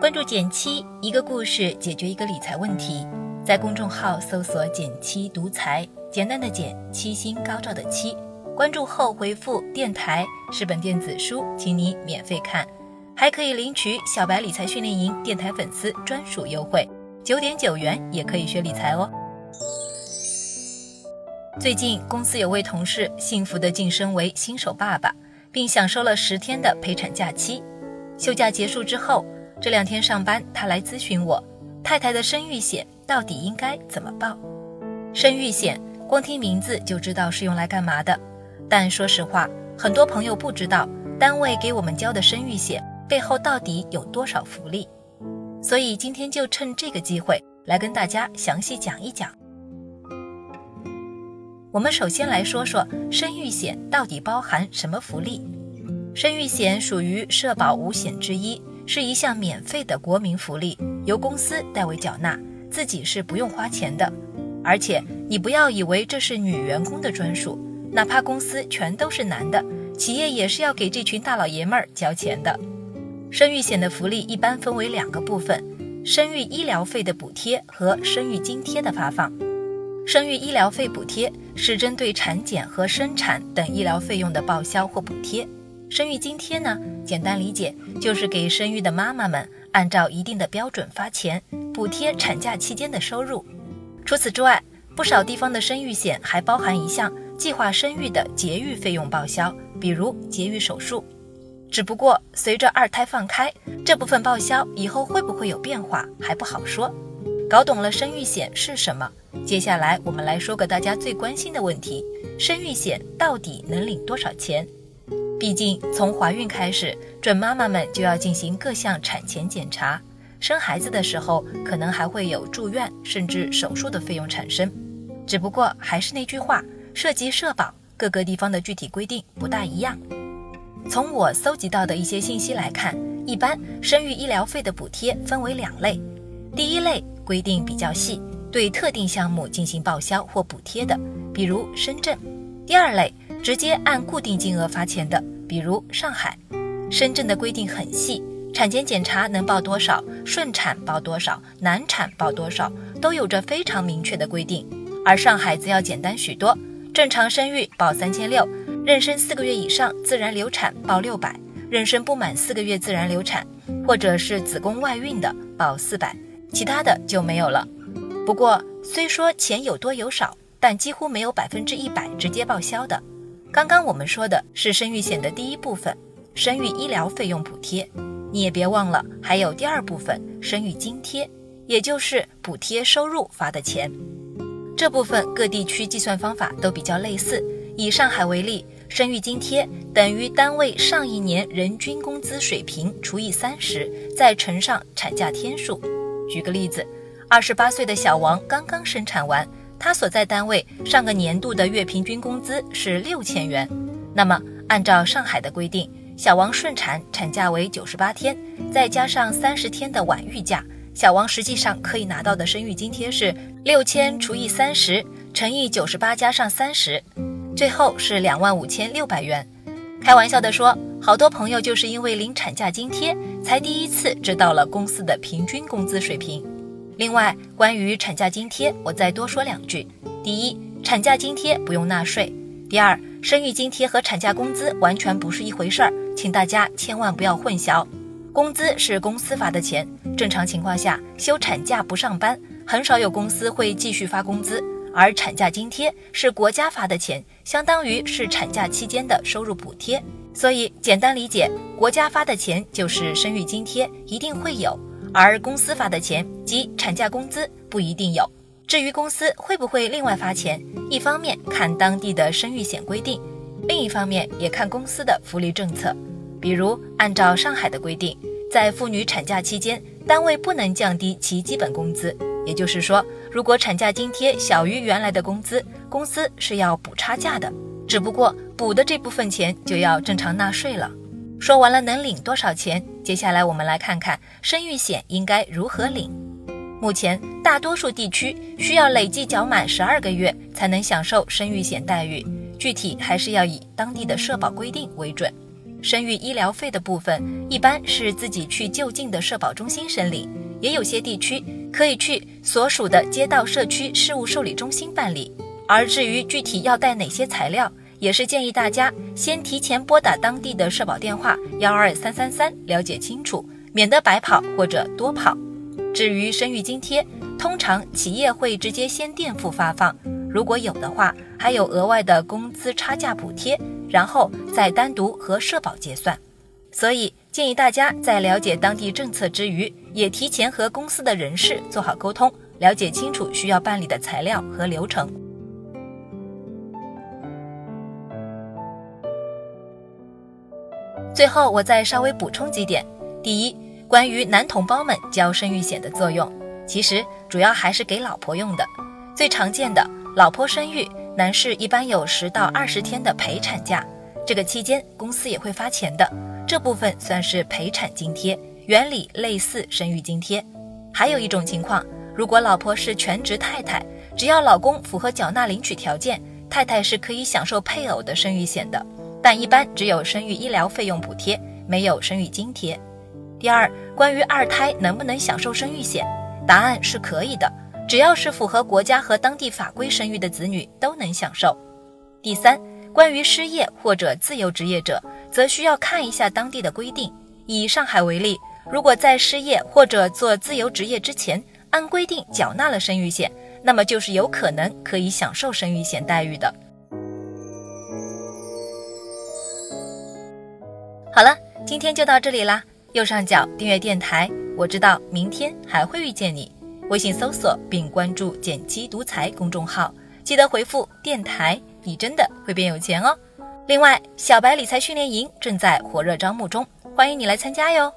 关注减七，一个故事解决一个理财问题。在公众号搜索“减七独裁，简单的减，七星高照的七。关注后回复“电台”是本电子书，请你免费看，还可以领取小白理财训练营电台粉丝专属优惠，九点九元也可以学理财哦。最近公司有位同事幸福的晋升为新手爸爸，并享受了十天的陪产假期。休假结束之后，这两天上班，他来咨询我，太太的生育险。到底应该怎么报？生育险光听名字就知道是用来干嘛的，但说实话，很多朋友不知道单位给我们交的生育险背后到底有多少福利。所以今天就趁这个机会来跟大家详细讲一讲。我们首先来说说生育险到底包含什么福利。生育险属于社保五险之一，是一项免费的国民福利，由公司代为缴纳。自己是不用花钱的，而且你不要以为这是女员工的专属，哪怕公司全都是男的，企业也是要给这群大老爷们儿交钱的。生育险的福利一般分为两个部分：生育医疗费的补贴和生育津贴的发放。生育医疗费补贴是针对产检和生产等医疗费用的报销或补贴。生育津贴呢，简单理解就是给生育的妈妈们按照一定的标准发钱。补贴产假期间的收入。除此之外，不少地方的生育险还包含一项计划生育的节育费用报销，比如节育手术。只不过随着二胎放开，这部分报销以后会不会有变化还不好说。搞懂了生育险是什么，接下来我们来说个大家最关心的问题：生育险到底能领多少钱？毕竟从怀孕开始，准妈妈们就要进行各项产前检查。生孩子的时候，可能还会有住院甚至手术的费用产生。只不过还是那句话，涉及社保，各个地方的具体规定不大一样。从我搜集到的一些信息来看，一般生育医疗费的补贴分为两类。第一类规定比较细，对特定项目进行报销或补贴的，比如深圳；第二类直接按固定金额发钱的，比如上海。深圳的规定很细。产前检查能报多少，顺产报多少，难产报多少，都有着非常明确的规定。而上海则要简单许多，正常生育报三千六，妊娠四个月以上自然流产报六百，妊娠不满四个月自然流产或者是子宫外孕的报四百，其他的就没有了。不过虽说钱有多有少，但几乎没有百分之一百直接报销的。刚刚我们说的是生育险的第一部分，生育医疗费用补贴。你也别忘了，还有第二部分生育津贴，也就是补贴收入发的钱。这部分各地区计算方法都比较类似。以上海为例，生育津贴等于单位上一年人均工资水平除以三十，再乘上产假天数。举个例子，二十八岁的小王刚刚生产完，他所在单位上个年度的月平均工资是六千元。那么，按照上海的规定。小王顺产产假为九十八天，再加上三十天的晚育假，小王实际上可以拿到的生育津贴是六千除以三十乘以九十八加上三十，最后是两万五千六百元。开玩笑的说，好多朋友就是因为领产假津贴，才第一次知道了公司的平均工资水平。另外，关于产假津贴，我再多说两句：第一，产假津贴不用纳税；第二，生育津贴和产假工资完全不是一回事儿。请大家千万不要混淆，工资是公司发的钱，正常情况下休产假不上班，很少有公司会继续发工资，而产假津贴是国家发的钱，相当于是产假期间的收入补贴，所以简单理解，国家发的钱就是生育津贴，一定会有，而公司发的钱即产假工资不一定有。至于公司会不会另外发钱，一方面看当地的生育险规定。另一方面也看公司的福利政策，比如按照上海的规定，在妇女产假期间，单位不能降低其基本工资。也就是说，如果产假津贴小于原来的工资，公司是要补差价的，只不过补的这部分钱就要正常纳税了。说完了能领多少钱，接下来我们来看看生育险应该如何领。目前大多数地区需要累计缴满十二个月才能享受生育险待遇。具体还是要以当地的社保规定为准。生育医疗费的部分，一般是自己去就近的社保中心申领，也有些地区可以去所属的街道社区事务受理中心办理。而至于具体要带哪些材料，也是建议大家先提前拨打当地的社保电话幺二三三三了解清楚，免得白跑或者多跑。至于生育津贴，通常企业会直接先垫付发放，如果有的话，还有额外的工资差价补贴。然后再单独和社保结算，所以建议大家在了解当地政策之余，也提前和公司的人事做好沟通，了解清楚需要办理的材料和流程。最后，我再稍微补充几点：第一，关于男同胞们交生育险的作用，其实主要还是给老婆用的，最常见的，老婆生育。男士一般有十到二十天的陪产假，这个期间公司也会发钱的，这部分算是陪产津贴，原理类似生育津贴。还有一种情况，如果老婆是全职太太，只要老公符合缴纳领取条件，太太是可以享受配偶的生育险的，但一般只有生育医疗费用补贴，没有生育津贴。第二，关于二胎能不能享受生育险，答案是可以的。只要是符合国家和当地法规生育的子女都能享受。第三，关于失业或者自由职业者，则需要看一下当地的规定。以上海为例，如果在失业或者做自由职业之前，按规定缴纳了生育险，那么就是有可能可以享受生育险待遇的。好了，今天就到这里啦。右上角订阅电台，我知道明天还会遇见你。微信搜索并关注“减七独裁”公众号，记得回复“电台”，你真的会变有钱哦。另外，小白理财训练营正在火热招募中，欢迎你来参加哟。